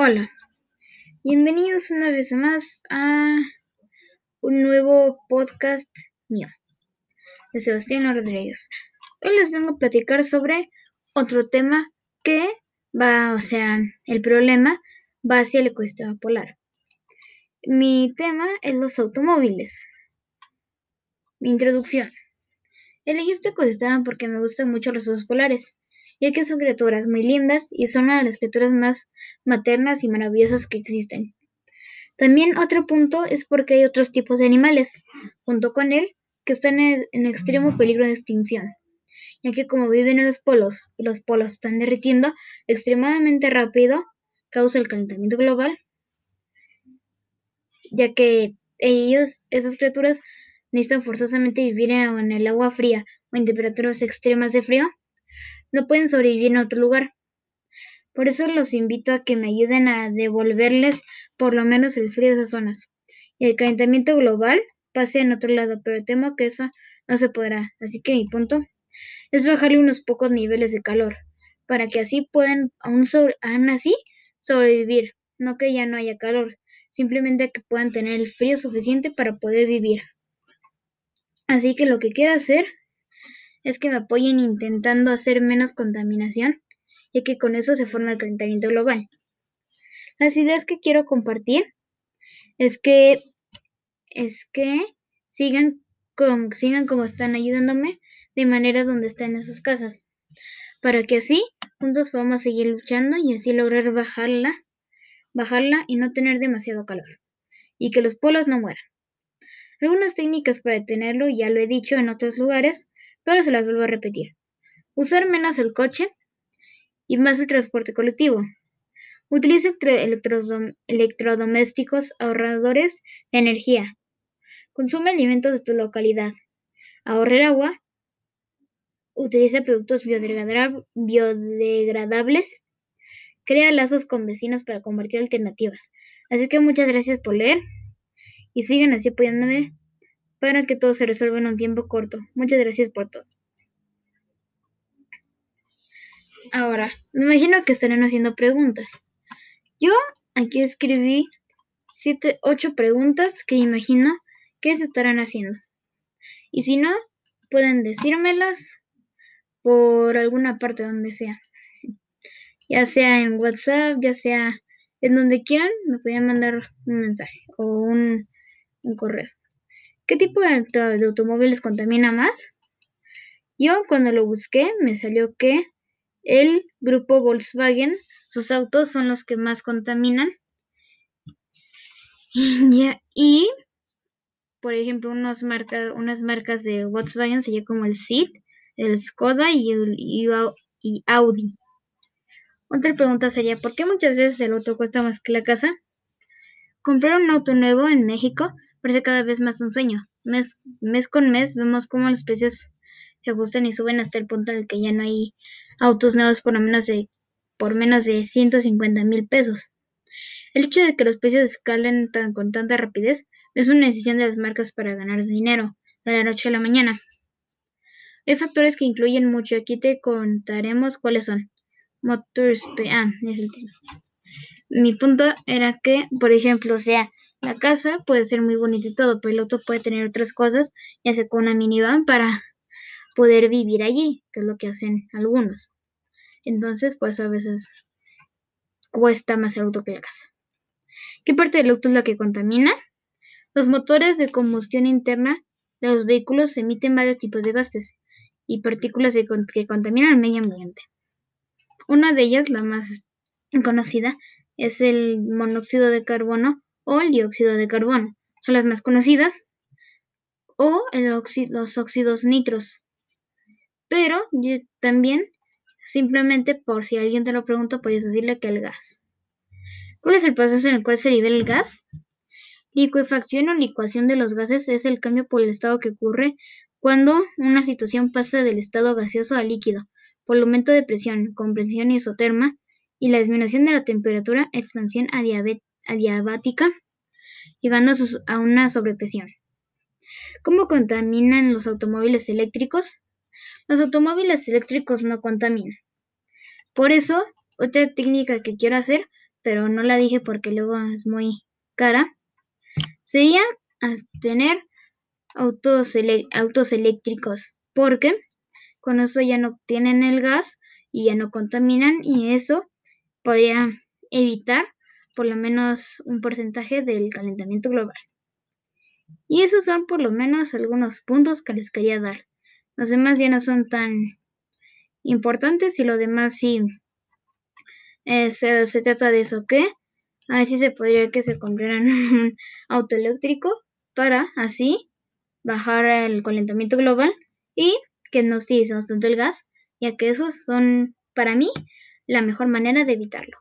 Hola, bienvenidos una vez más a un nuevo podcast mío de Sebastián Rodríguez. Hoy les vengo a platicar sobre otro tema que va, o sea, el problema va hacia el ecosistema polar. Mi tema es los automóviles. Mi introducción. Elegí este ecosistema porque me gustan mucho los osos polares ya que son criaturas muy lindas y son una de las criaturas más maternas y maravillosas que existen. También otro punto es porque hay otros tipos de animales, junto con él, que están en extremo peligro de extinción, ya que como viven en los polos y los polos están derritiendo extremadamente rápido, causa el calentamiento global, ya que ellos, esas criaturas, necesitan forzosamente vivir en el agua fría o en temperaturas extremas de frío, no pueden sobrevivir en otro lugar. Por eso los invito a que me ayuden a devolverles por lo menos el frío de esas zonas. Y el calentamiento global pase en otro lado, pero temo que eso no se podrá. Así que mi punto es bajarle unos pocos niveles de calor, para que así puedan aún, aún así sobrevivir, no que ya no haya calor, simplemente que puedan tener el frío suficiente para poder vivir. Así que lo que quiero hacer es que me apoyen intentando hacer menos contaminación, ya que con eso se forma el calentamiento global. Las ideas que quiero compartir es que es que sigan como, sigan como están ayudándome de manera donde están en sus casas, para que así juntos podamos seguir luchando y así lograr bajarla, bajarla y no tener demasiado calor, y que los polos no mueran. Algunas técnicas para detenerlo ya lo he dicho en otros lugares, pero se las vuelvo a repetir. Usar menos el coche y más el transporte colectivo. Utilice electrodomésticos ahorradores de energía. Consume alimentos de tu localidad. Ahorre agua. Utilice productos biodegradables. Crea lazos con vecinos para compartir alternativas. Así que muchas gracias por leer y sigan así apoyándome para que todo se resuelva en un tiempo corto. Muchas gracias por todo. Ahora, me imagino que estarán haciendo preguntas. Yo aquí escribí siete, ocho preguntas que imagino que se estarán haciendo. Y si no, pueden decírmelas por alguna parte donde sea. Ya sea en WhatsApp, ya sea en donde quieran, me pueden mandar un mensaje o un correo. ¿Qué tipo de, automóviles contamina más? Yo cuando lo busqué me salió que el grupo Volkswagen, sus autos son los que más contaminan. y, por ejemplo, unas marcas de Volkswagen sería como el Seat, el Skoda y, el, y Audi. Otra pregunta sería, ¿por qué muchas veces el auto cuesta más que la casa? Comprar un auto nuevo en México parece cada vez más un sueño. Mes, con mes vemos cómo los precios se ajustan y suben hasta el punto en que ya no hay autos nuevos por menos de, por menos de 150 mil pesos. El hecho de que los precios escalen con tanta rapidez es una decisión de las marcas para ganar dinero de la noche a la mañana. Hay factores que incluyen mucho, aquí te contaremos cuáles son. Motors, ah, es el. Mi punto era que, por ejemplo, sea la casa puede ser muy bonita y todo, pero el auto puede tener otras cosas, ya sea con una minivan para poder vivir allí, que es lo que hacen algunos. Entonces, pues a veces cuesta más el auto que la casa. ¿Qué parte del auto es la que contamina? Los motores de combustión interna de los vehículos emiten varios tipos de gases y partículas que contaminan el medio ambiente. Una de ellas, la más conocida, es el monóxido de carbono o el dióxido de carbono. Son las más conocidas. O los óxidos nitros. Pero también, simplemente por si alguien te lo pregunta, puedes decirle que el gas. ¿Cuál es el proceso en el cual se libera el gas? Liquefacción o licuación de los gases es el cambio por el estado que ocurre cuando una situación pasa del estado gaseoso a líquido, por el aumento de presión, compresión isoterma, y la disminución de la temperatura, expansión adiabática, llegando a una sobrepresión. ¿Cómo contaminan los automóviles eléctricos? Los automóviles eléctricos no contaminan. Por eso, otra técnica que quiero hacer pero no la dije porque luego es muy cara, sería tener autos, eléctricos, porque con eso ya no obtienen el gas y ya no contaminan y eso podría evitar por lo menos un porcentaje del calentamiento global. Y esos son por lo menos algunos puntos que les quería dar. Los demás ya no son tan importantes y lo demás sí eh, se, trata de eso que a ver si se podría que se compraran un auto eléctrico para así bajar el calentamiento global y que no utilicemos tanto el gas, ya que esos son para mí la mejor manera de evitarlo.